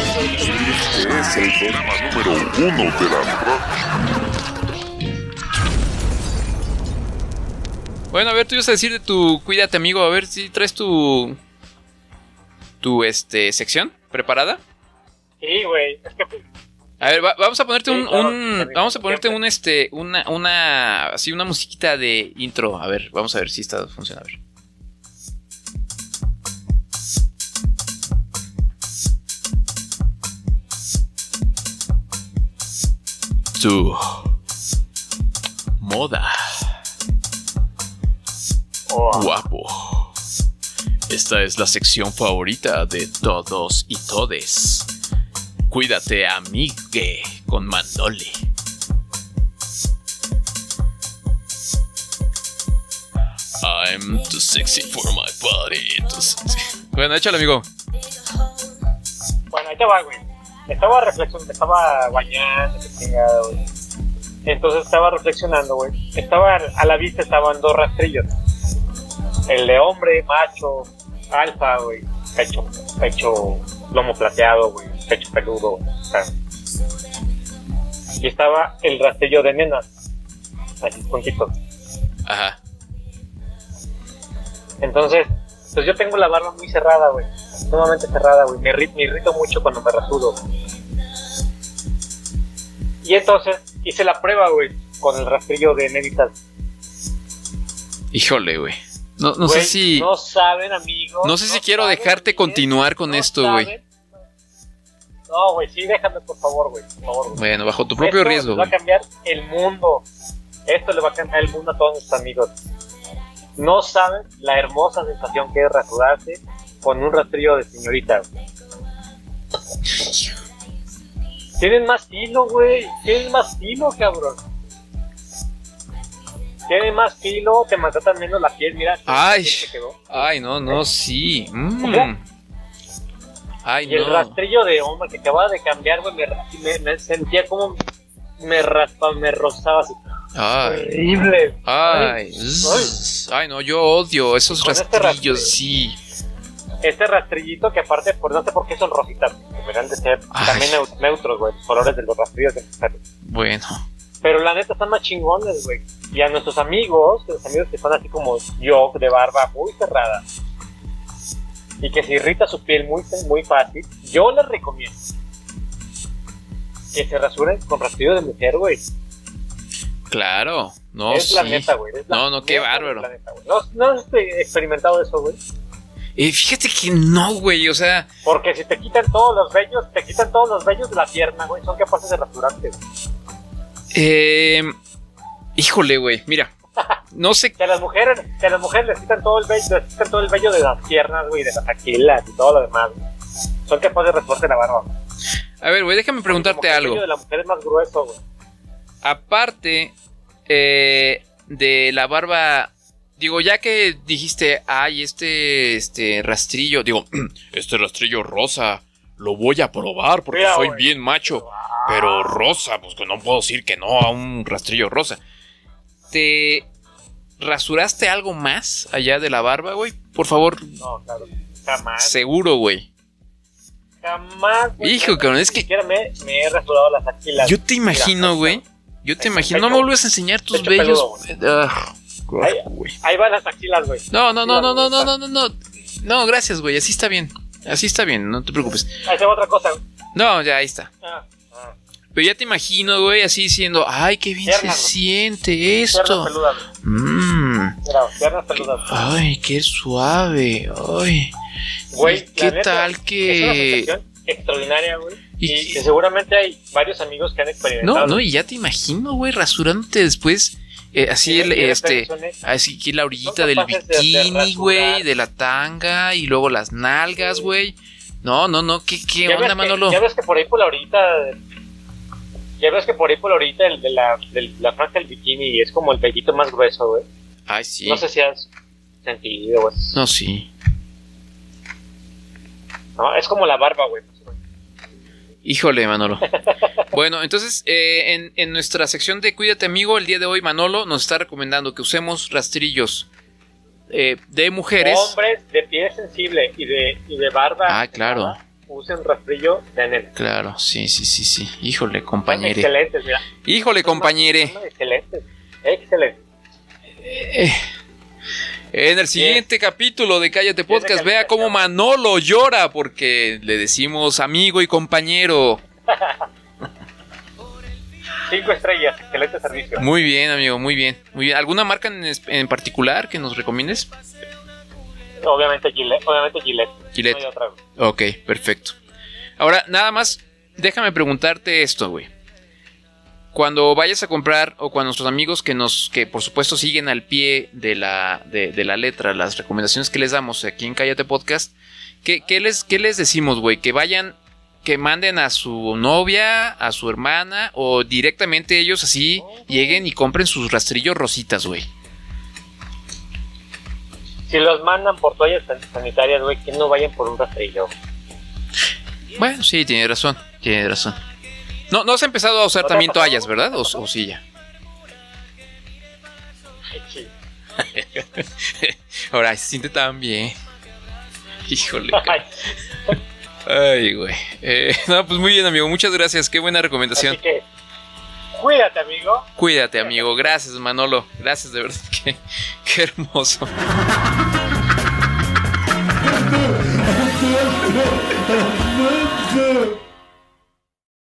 Es el programa número uno de la radio. Bueno, a ver, tú ibas a decir de tu cuídate, amigo. A ver si traes tu. tu este sección preparada. Sí, güey. Pues, A ver, va- vamos a ponerte Sí, un, claro, un- también, vamos a ponerte un este una una así una musiquita de intro. A ver, vamos a ver si esta funciona. A ver. Tu moda oh, guapo. Esta es la sección favorita de todos y todes. Cuídate, amigue, con Manole. I'm too sexy for my body. too sexy. Bueno, échale, amigo. Bueno, ahí te va, güey. Estaba reflexionando, estaba bañando, güey. Entonces estaba reflexionando, güey. Estaba a la vista estaban dos rastrillos. El de hombre, macho, alfa, güey. Pecho, pecho, lomo plateado, güey. Pecho peludo. o sea. Y estaba el rastrillo de nenas. Así, puntito. Ajá. Entonces, pues yo tengo la barba muy cerrada, güey. Sumamente cerrada, güey. Me, irri- me irrito mucho cuando me rasuro. güey. Y entonces hice la prueba, güey, con el rastrillo de nenitas. Híjole, güey. No, no sé si. No saben, amigos. No sé si quiero saben, dejarte continuar con no esto, güey. No, güey, sí, déjame, por favor, güey. Por favor, güey. Bueno, bajo tu propio Esto riesgo, le va a cambiar el mundo. Esto le va a cambiar el mundo a todos nuestros amigos. No saben la hermosa sensación que es rasurarse con un rastrillo de señorita. güey. Tienen más filo, güey. Tienen más filo, cabrón. Tienen más filo, te maltratan menos la piel, mira. Ay. Ay, no, no, sí. Mm. Ay, Y el rastrillo de hombre que acababa de cambiar, güey, me, me- me sentía como me raspa, me rozaba así. Ay. Horrible. Ay, ay, no, yo odio esos este rastrillos, rastrillo. sí. Este rastrillito que aparte, por no sé por qué son rositas, deberían de ser Ay. también neu- neutros, güey, los colores de los rastrillos de los perros. Bueno, Pero la neta están más chingones, güey. Y a nuestros amigos, los amigos que están así como yo, de barba muy cerrada, y que se irrita su piel muy, muy fácil, yo les recomiendo que se rasuren con rastrillo de mujer, güey. claro, no, es la sí. neta, güey. la No, no, qué bárbaro. la. No, no has experimentado eso, güey. Eh, fíjate que no, güey, o sea, Porque si te quitan todos los vellos, te quitan todos los vellos de la pierna, güey, son capaces de rasurarte. eh, híjole, güey, mira, no sé, Que a las mujeres, que a las mujeres les quitan todo el vello, les quitan todo el vello de las piernas, güey, de las axilas y todo lo demás. güey. Son capaces de rasurarte la barba. a ver, güey, déjame preguntarte que el algo. vello de la mujer es más grueso, güey. Aparte eh, de la barba, digo, ya que dijiste, ay, este, este rastrillo, digo, este rastrillo rosa, lo voy a probar porque Mira, soy bien macho. Pero rosa, pues que no puedo decir que no a un rastrillo rosa. ¿Te rasuraste algo más allá de la barba, güey? Por favor, No, claro. Jamás. seguro, güey. Jamás. güey. Hijo, cabrón, es que siquiera me, me he rasurado las axilas. yo te imagino, güey. Yo te imagino. No me pecho. vuelvas a enseñar tus bellos. peludo, Ahí van las axilas, güey. No, no, no, no, no, no, no, no, no. No, gracias, güey. Así está bien. Así está bien, no te preocupes. Ahí se va otra cosa. güey. No, ya ahí está. Ah, ah. Pero ya te imagino, güey, así diciendo, ay, qué bien Piernas, se güey. siente Piernas esto. peludas, güey. Mmm. Mira, piernas peludas. Ay, qué suave. Ay. Güey, ¿Y la qué neta, tal Es una que.? sensación extraordinaria, güey. Y- Y, que seguramente hay varios amigos que han experimentado. No, no, y ya te imagino, güey, rasurándote después. Eh, así, Sí, el, este. Así que la orillita del bikini, güey, de la tanga y luego las nalgas, güey. No, no, no, ¿qué, qué onda, Manolo? Que, ya ves que por ahí por la orillita. Ya ves que por ahí por la orillita el de la, del- la franja del bikini es como el pellito más grueso, güey. Ay, sí. No sé si has sentido, güey. No, sí. No, es como la barba, güey. Híjole, Manolo. bueno, entonces, eh, en, en nuestra sección de Cuídate, amigo, el día de hoy, Manolo nos está recomendando que usemos rastrillos eh, de mujeres. Hombres de piel sensible y de, y de barba. Ah, claro. Usen rastrillo de nene. Claro, sí, sí, sí, sí. Híjole, Son compañere. excelentes, mira. Híjole, Son compañere. son Excelentes. Excelentes. Eh, En el siguiente capítulo de Cállate Podcast, vea cómo. Manolo llora porque le decimos amigo y compañero. Cinco estrellas. Excelente servicio. Muy bien, amigo, muy bien. Muy bien. ¿Alguna marca en, en particular que nos recomiendes? Obviamente Gillette. Obviamente Gillette. Gillette. No. Ok, perfecto. Ahora, nada más, déjame preguntarte esto, güey. Cuando vayas a comprar, o cuando nuestros amigos que nos, que por supuesto siguen al pie de la, de, de la letra, las recomendaciones que les damos aquí en Cállate Podcast, ¿qué, qué les, qué les decimos, güey? Que vayan, que manden a su novia, a su hermana, o directamente ellos así lleguen y compren sus rastrillos rositas, güey. Si los mandan por toallas san- sanitarias, güey, que no vayan por un rastrillo. Bueno, sí, tiene razón, tiene razón. No, no has empezado a usar ¿No te ha también toallas, ¿verdad? O, o sí ya. Sí. Ahora se siente tan bien. Híjole. Ay, güey. Eh, no, pues muy bien, amigo. Muchas gracias. Qué buena recomendación. Así que, cuídate, amigo. Cuídate, amigo. Gracias, Manolo. Gracias, de verdad. Qué, qué hermoso.